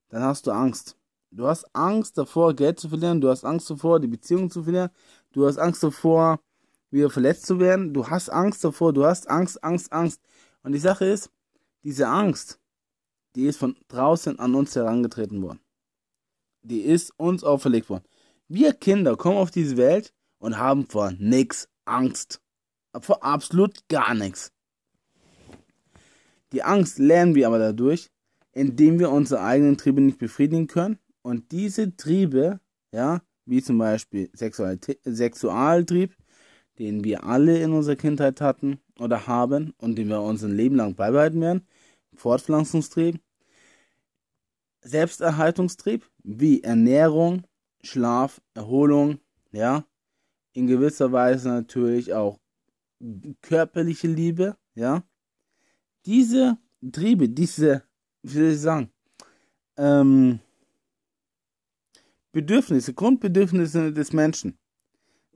A: dann hast du Angst. Du hast Angst davor, Geld zu verlieren, du hast Angst davor, die Beziehung zu verlieren, du hast Angst davor, wieder verletzt zu werden, du hast Angst davor, du hast Angst, Angst, Angst. Und die Sache ist, diese Angst, die ist von draußen an uns herangetreten worden. Die ist uns auferlegt worden. Wir Kinder kommen auf diese Welt und haben vor nichts Angst. Vor absolut gar nichts. Die Angst lernen wir aber dadurch, indem wir unsere eigenen Triebe nicht befriedigen können. Und diese Triebe, ja, wie zum Beispiel Sexualität, Sexualtrieb, den wir alle in unserer Kindheit hatten oder haben und den wir unser Leben lang beibehalten werden, Fortpflanzungstrieb, Selbsterhaltungstrieb, wie Ernährung, Schlaf, Erholung, ja, in gewisser Weise natürlich auch körperliche Liebe, ja. Diese Triebe, diese, wie soll ich sagen, ähm, Bedürfnisse, Grundbedürfnisse des Menschen,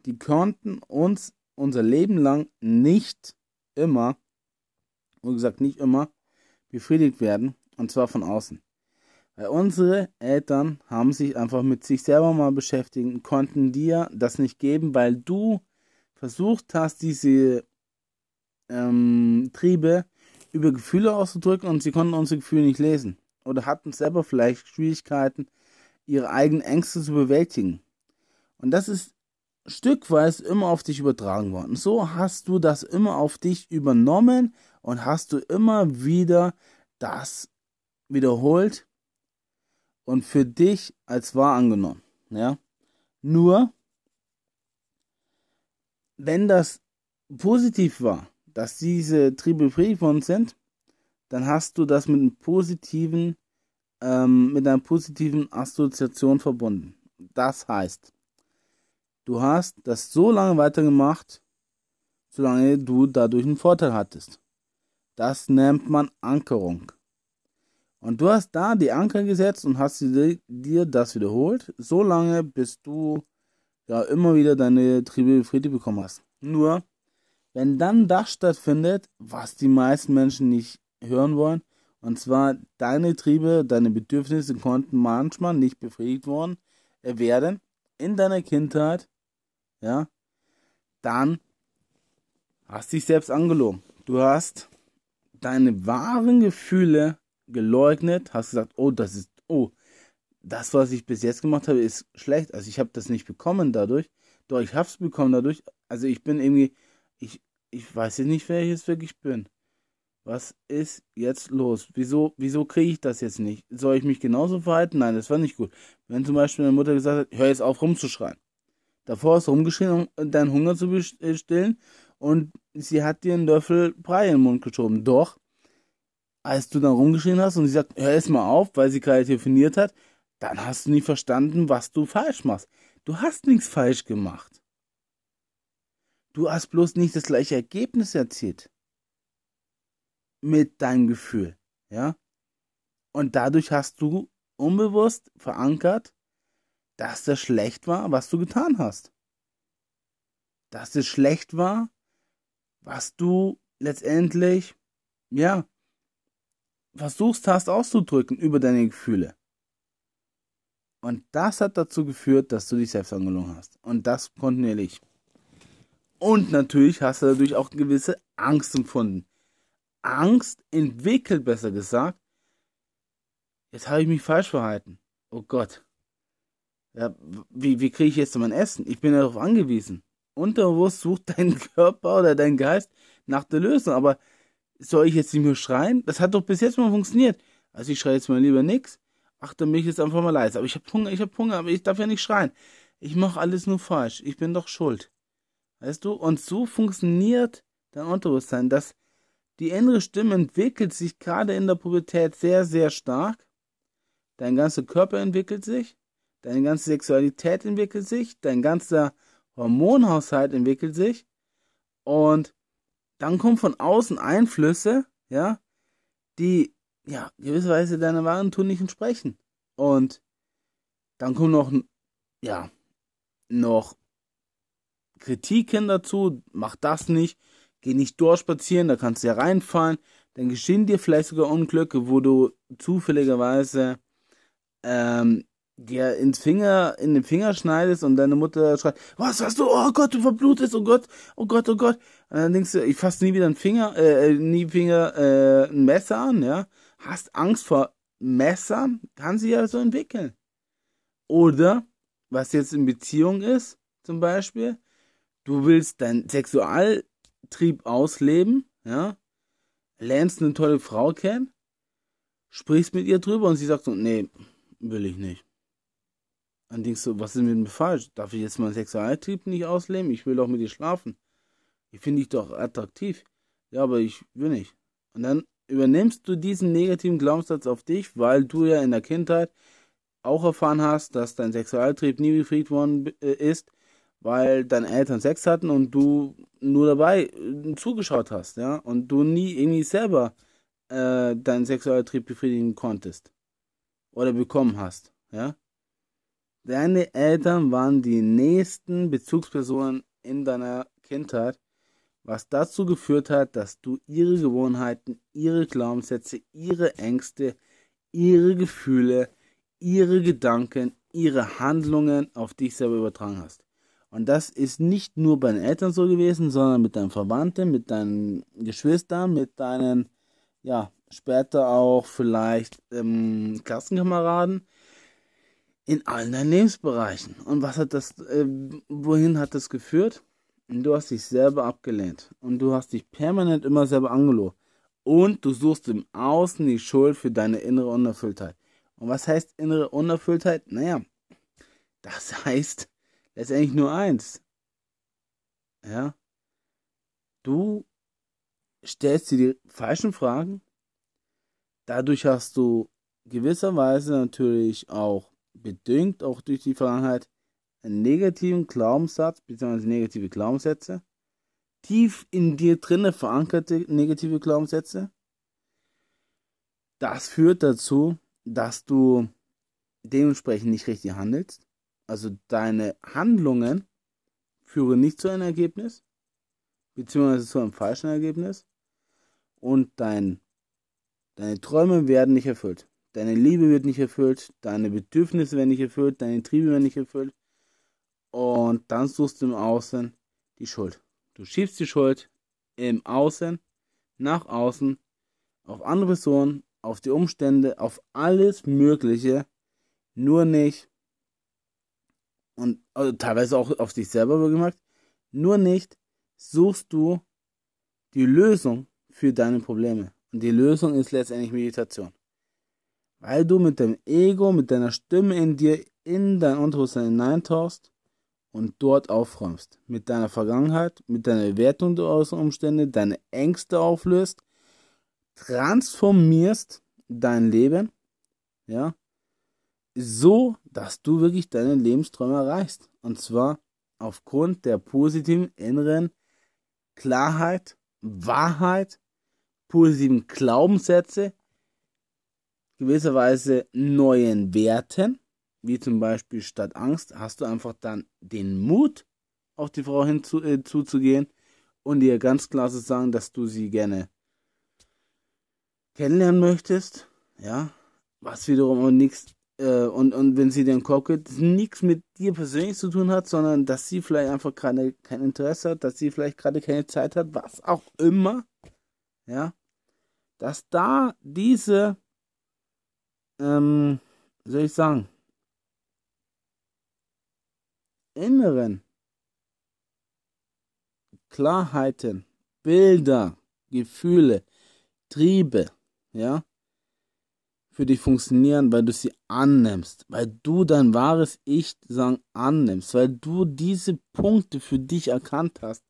A: die konnten uns unser Leben lang nicht immer, wie gesagt, nicht immer befriedigt werden, und zwar von außen. Weil unsere Eltern haben sich einfach mit sich selber mal beschäftigt konnten dir das nicht geben, weil du versucht hast, diese ähm, Triebe über Gefühle auszudrücken und sie konnten unsere Gefühle nicht lesen. Oder hatten selber vielleicht Schwierigkeiten, ihre eigenen Ängste zu bewältigen. Und das ist stückweise immer auf dich übertragen worden. So hast du das immer auf dich übernommen und hast du immer wieder das wiederholt und für dich als wahr angenommen. Ja? Nur, wenn das positiv war, dass diese Triebe befriedigt worden sind, dann hast du das mit einem positiven, ähm, mit einer positiven Assoziation verbunden. Das heißt, du hast das so lange weitergemacht, solange du dadurch einen Vorteil hattest. Das nennt man Ankerung. Und du hast da die Anker gesetzt und hast dir das wiederholt, so lange, bis du ja immer wieder deine Triebe befriedigt bekommen hast. Nur, wenn dann das stattfindet, was die meisten Menschen nicht hören wollen, und zwar deine Triebe, deine Bedürfnisse konnten manchmal nicht befriedigt worden werden in deiner Kindheit, ja, dann hast dich selbst angelogen. Du hast deine wahren Gefühle geleugnet, hast gesagt, oh, das ist, oh, das, was ich bis jetzt gemacht habe, ist schlecht. Also ich habe das nicht bekommen dadurch. Doch ich habe es bekommen dadurch. Also ich bin irgendwie, ich, ich weiß jetzt nicht, wer ich jetzt wirklich bin. Was ist jetzt los? Wieso, wieso kriege ich das jetzt nicht? Soll ich mich genauso verhalten? Nein, das war nicht gut. Wenn zum Beispiel meine Mutter gesagt hat, hör jetzt auf rumzuschreien. Davor hast du rumgeschrien, um deinen Hunger zu stillen und sie hat dir einen Löffel Brei in den Mund geschoben. Doch, als du dann rumgeschrien hast und sie sagt, hör jetzt mal auf, weil sie gerade telefoniert hat, dann hast du nicht verstanden, was du falsch machst. Du hast nichts falsch gemacht. Du hast bloß nicht das gleiche Ergebnis erzielt. Mit deinem Gefühl, ja? Und dadurch hast du unbewusst verankert, dass das schlecht war, was du getan hast. Dass es schlecht war, was du letztendlich, ja, versuchst hast auszudrücken über deine Gefühle. Und das hat dazu geführt, dass du dich selbst angelogen hast. Und das kontinuierlich. Und natürlich hast du dadurch auch gewisse Angst empfunden. Angst entwickelt, besser gesagt. Jetzt habe ich mich falsch verhalten. Oh Gott. Ja, wie, wie kriege ich jetzt mein Essen? Ich bin darauf angewiesen. Unterbewusst sucht dein Körper oder dein Geist nach der Lösung. Aber soll ich jetzt nicht mehr schreien? Das hat doch bis jetzt mal funktioniert. Also ich schreie jetzt mal lieber nichts. Ach, dann bin ich jetzt einfach mal leise. Aber ich habe Hunger, ich habe Hunger, aber ich darf ja nicht schreien. Ich mache alles nur falsch. Ich bin doch schuld. Weißt du? Und so funktioniert dein Unterbewusstsein, dass die innere Stimme entwickelt sich gerade in der Pubertät sehr, sehr stark. Dein ganzer Körper entwickelt sich, deine ganze Sexualität entwickelt sich, dein ganzer Hormonhaushalt entwickelt sich und dann kommen von außen Einflüsse, ja, die ja gewisserweise deiner wahren Tun nicht entsprechen. Und dann kommen noch ja noch Kritiken dazu, mach das nicht, geh nicht durchspazieren, da kannst du ja reinfallen, dann geschehen dir vielleicht sogar Unglücke, wo du zufälligerweise ähm, dir ins Finger, in den Finger schneidest und deine Mutter schreit, was hast du? Oh Gott, du verblutest, oh Gott, oh Gott, oh Gott. Und dann denkst du, ich fasse nie wieder einen Finger, äh, nie Finger, äh, ein Messer an, ja. Hast Angst vor Messern, kann sich ja so entwickeln. Oder, was jetzt in Beziehung ist, zum Beispiel, du willst deinen Sexualtrieb ausleben, ja, lernst eine tolle Frau kennen, sprichst mit ihr drüber und sie sagt so, nee, will ich nicht. Dann denkst du, was ist mit mir falsch? Darf ich jetzt meinen Sexualtrieb nicht ausleben? Ich will doch mit dir schlafen. Ich finde dich doch attraktiv. Ja, aber ich will nicht. Und dann übernimmst du diesen negativen Glaubenssatz auf dich, weil du ja in der Kindheit auch erfahren hast, dass dein Sexualtrieb nie befriedigt worden äh, ist weil deine Eltern Sex hatten und du nur dabei äh, zugeschaut hast, ja, und du nie irgendwie selber äh, deinen Sexualtrieb befriedigen konntest oder bekommen hast, ja. Deine Eltern waren die nächsten Bezugspersonen in deiner Kindheit, was dazu geführt hat, dass du ihre Gewohnheiten, ihre Glaubenssätze, ihre Ängste, ihre Gefühle, ihre Gedanken, ihre Handlungen auf dich selber übertragen hast. Und das ist nicht nur bei den Eltern so gewesen, sondern mit deinen Verwandten, mit deinen Geschwistern, mit deinen, ja, später auch vielleicht ähm, Klassenkameraden in allen deinen Lebensbereichen. Und was hat das, äh, wohin hat das geführt? Du hast dich selber abgelehnt und du hast dich permanent immer selber angelogen. Und du suchst im Außen die Schuld für deine innere Unerfülltheit. Und was heißt innere Unerfülltheit? Naja, das heißt, letztendlich nur eins. Ja. Du stellst dir die falschen Fragen. Dadurch hast du gewisserweise natürlich auch bedingt, auch durch die Vergangenheit, einen negativen Glaubenssatz bzw. negative Glaubenssätze. Tief in dir drinne verankerte negative Glaubenssätze. Das führt dazu, dass du dementsprechend nicht richtig handelst also deine Handlungen führen nicht zu einem Ergebnis, beziehungsweise zu einem falschen Ergebnis. Und dein, deine Träume werden nicht erfüllt. Deine Liebe wird nicht erfüllt, deine Bedürfnisse werden nicht erfüllt, deine Triebe werden nicht erfüllt. Und dann suchst du im Außen die Schuld. Du schiebst die Schuld im Außen, nach außen, auf andere Personen, auf die Umstände, auf alles Mögliche, nur nicht, und also teilweise auch auf dich selber gemacht, nur nicht suchst du die Lösung für deine Probleme. Und die Lösung ist letztendlich Meditation. Weil du mit deinem Ego, mit deiner Stimme in dir, in dein Unterbewusstsein hineintauchst und dort aufräumst. Mit deiner Vergangenheit, mit deiner Bewertung der äußeren Umstände, deine Ängste auflöst, transformierst dein Leben, ja, so, dass du wirklich deine Lebensträume erreichst. Und zwar aufgrund der positiven inneren Klarheit, Wahrheit, positiven Glaubenssätze, gewisserweise neuen Werten, wie zum Beispiel statt Angst, hast du einfach dann den Mut, auf die Frau hinzuzugehen äh, und ihr ganz klar zu sagen, dass du sie gerne kennenlernen möchtest, ja, was wiederum auch nichts äh, und, und wenn sie den guckt, nichts mit dir persönlich zu tun hat, sondern dass sie vielleicht einfach gerade kein Interesse hat, dass sie vielleicht gerade keine Zeit hat, was auch immer, ja, dass da diese, ähm, soll ich sagen, inneren Klarheiten, Bilder, Gefühle, Triebe, ja, für dich funktionieren, weil du sie annimmst, weil du dein wahres Ich sagen annimmst, weil du diese Punkte für dich erkannt hast,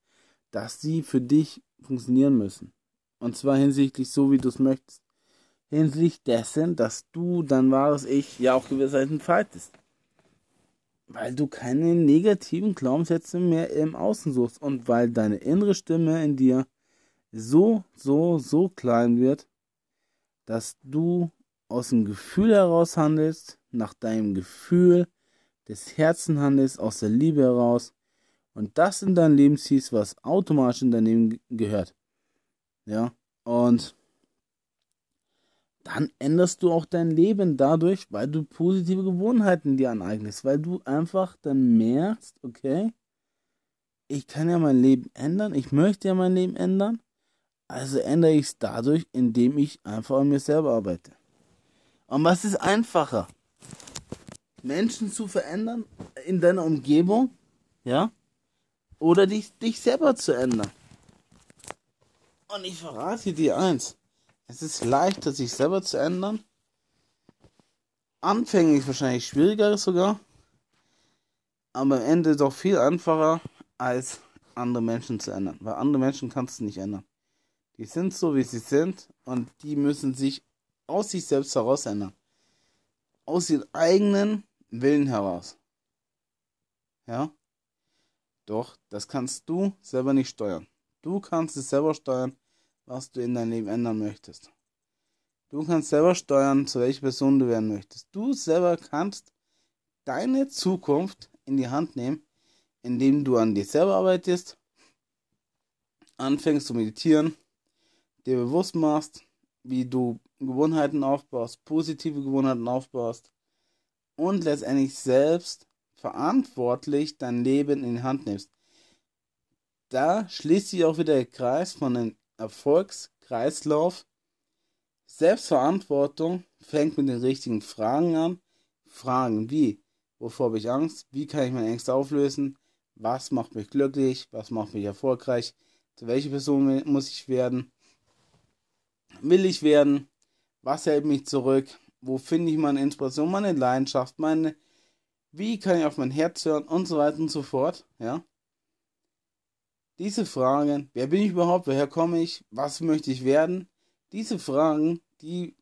A: dass sie für dich funktionieren müssen. Und zwar hinsichtlich so, wie du es möchtest. Hinsichtlich dessen, dass du dein wahres Ich ja auch gewissermaßen faltest. Weil du keine negativen Glaubenssätze mehr im Außen suchst und weil deine innere Stimme in dir so, so, so klein wird, dass du aus dem Gefühl heraus handelst, nach deinem Gefühl des Herzen handelst, aus der Liebe heraus und das in dein Leben ziehst, was automatisch in dein Leben gehört. Ja, und dann änderst du auch dein Leben dadurch, weil du positive Gewohnheiten dir aneignest, weil du einfach dann merkst, okay, ich kann ja mein Leben ändern, ich möchte ja mein Leben ändern, also ändere ich es dadurch, indem ich einfach an mir selber arbeite. Und was ist einfacher? Menschen zu verändern in deiner Umgebung, ja? Oder dich, dich selber zu ändern. Und ich verrate dir eins. Es ist leichter, sich selber zu ändern. Anfänglich wahrscheinlich schwieriger sogar. Aber am Ende doch viel einfacher, als andere Menschen zu ändern. Weil andere Menschen kannst du nicht ändern. Die sind so, wie sie sind. Und die müssen sich aus sich selbst heraus ändern. Aus ihrem eigenen Willen heraus. Ja? Doch, das kannst du selber nicht steuern. Du kannst es selber steuern, was du in deinem Leben ändern möchtest. Du kannst selber steuern, zu welcher Person du werden möchtest. Du selber kannst deine Zukunft in die Hand nehmen, indem du an dir selber arbeitest, anfängst zu meditieren, dir bewusst machst, wie du Gewohnheiten aufbaust, positive Gewohnheiten aufbaust und letztendlich selbst verantwortlich dein Leben in die Hand nimmst. Da schließt sich auch wieder der Kreis von einem Erfolgskreislauf. Selbstverantwortung fängt mit den richtigen Fragen an. Fragen wie, wovor habe ich Angst? Wie kann ich meine Ängste auflösen? Was macht mich glücklich? Was macht mich erfolgreich? Zu welcher Person muss ich werden? Will ich werden? Was hält mich zurück? Wo finde ich meine Inspiration, meine Leidenschaft, meine, wie kann ich auf mein Herz hören und so weiter und so fort, ja? Diese Fragen, wer bin ich überhaupt, woher komme ich, was möchte ich werden? Diese Fragen, die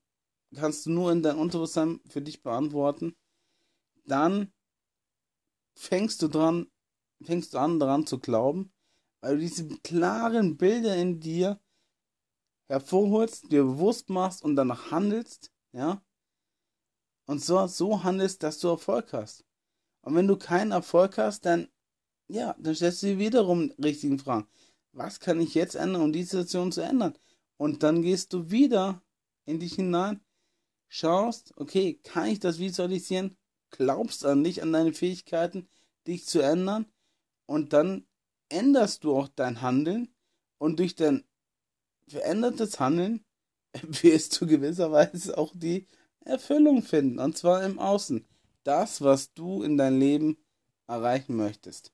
A: kannst du nur in dein Unterbewusstsein für dich beantworten. Dann fängst du dran, fängst du an daran zu glauben, weil du diese klaren Bilder in dir hervorholst, dir bewusst machst und danach handelst, ja, und so, so handelst, dass du Erfolg hast. Und wenn du keinen Erfolg hast, dann, ja, dann stellst du dir wiederum richtigen Fragen. Was kann ich jetzt ändern, um die Situation zu ändern? Und dann gehst du wieder in dich hinein, schaust, okay, kann ich das visualisieren? Glaubst an dich, an deine Fähigkeiten, dich zu ändern? Und dann änderst du auch dein Handeln Und durch dein verändertes Handeln wirst du gewisserweise auch die Erfüllung finden. Und zwar im Außen. Das, was du in dein Leben erreichen möchtest.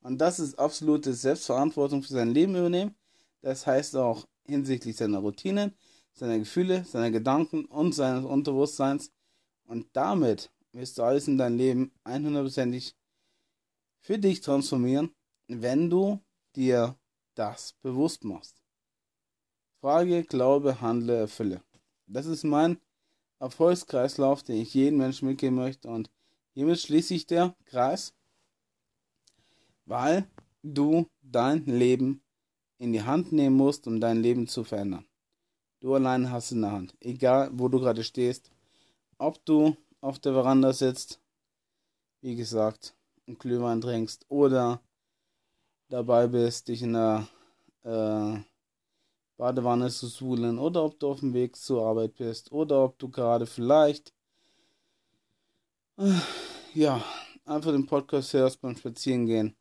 A: Und das ist absolute Selbstverantwortung für sein Leben übernehmen. Das heißt auch hinsichtlich seiner Routinen, seiner Gefühle, seiner Gedanken und seines Unterbewusstseins. Und damit wirst du alles in dein Leben 100%ig für dich transformieren, wenn du dir das bewusst machst. Frage, Glaube, Handle, Erfülle. Das ist mein Erfolgskreislauf, den ich jedem Menschen mitgeben möchte. Und hiermit schließe ich der Kreis, weil du dein Leben in die Hand nehmen musst, um dein Leben zu verändern. Du allein hast in der Hand. Egal, wo du gerade stehst. Ob du auf der Veranda sitzt, wie gesagt, einen Glühwein trinkst oder dabei bist, dich in der äh, Badewanne zu suhlen oder ob du auf dem Weg zur Arbeit bist oder ob du gerade vielleicht äh, ja einfach den Podcast hörst beim Spazierengehen.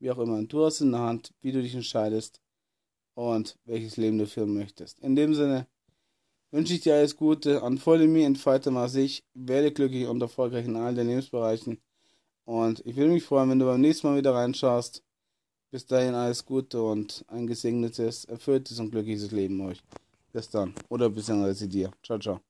A: Wie auch immer. Du hast in der Hand, wie du dich entscheidest und welches Leben du führen möchtest. In dem Sinne wünsche ich dir alles Gute. Unfolge me, entfalte mal sich, werde glücklich und erfolgreich in allen deinen Lebensbereichen. Und ich würde mich freuen, wenn du beim nächsten Mal wieder reinschaust. Bis dahin alles Gute und ein gesegnetes, erfülltes und glückliches Leben euch. Bis dann. Oder beziehungsweise dir. Ciao, ciao.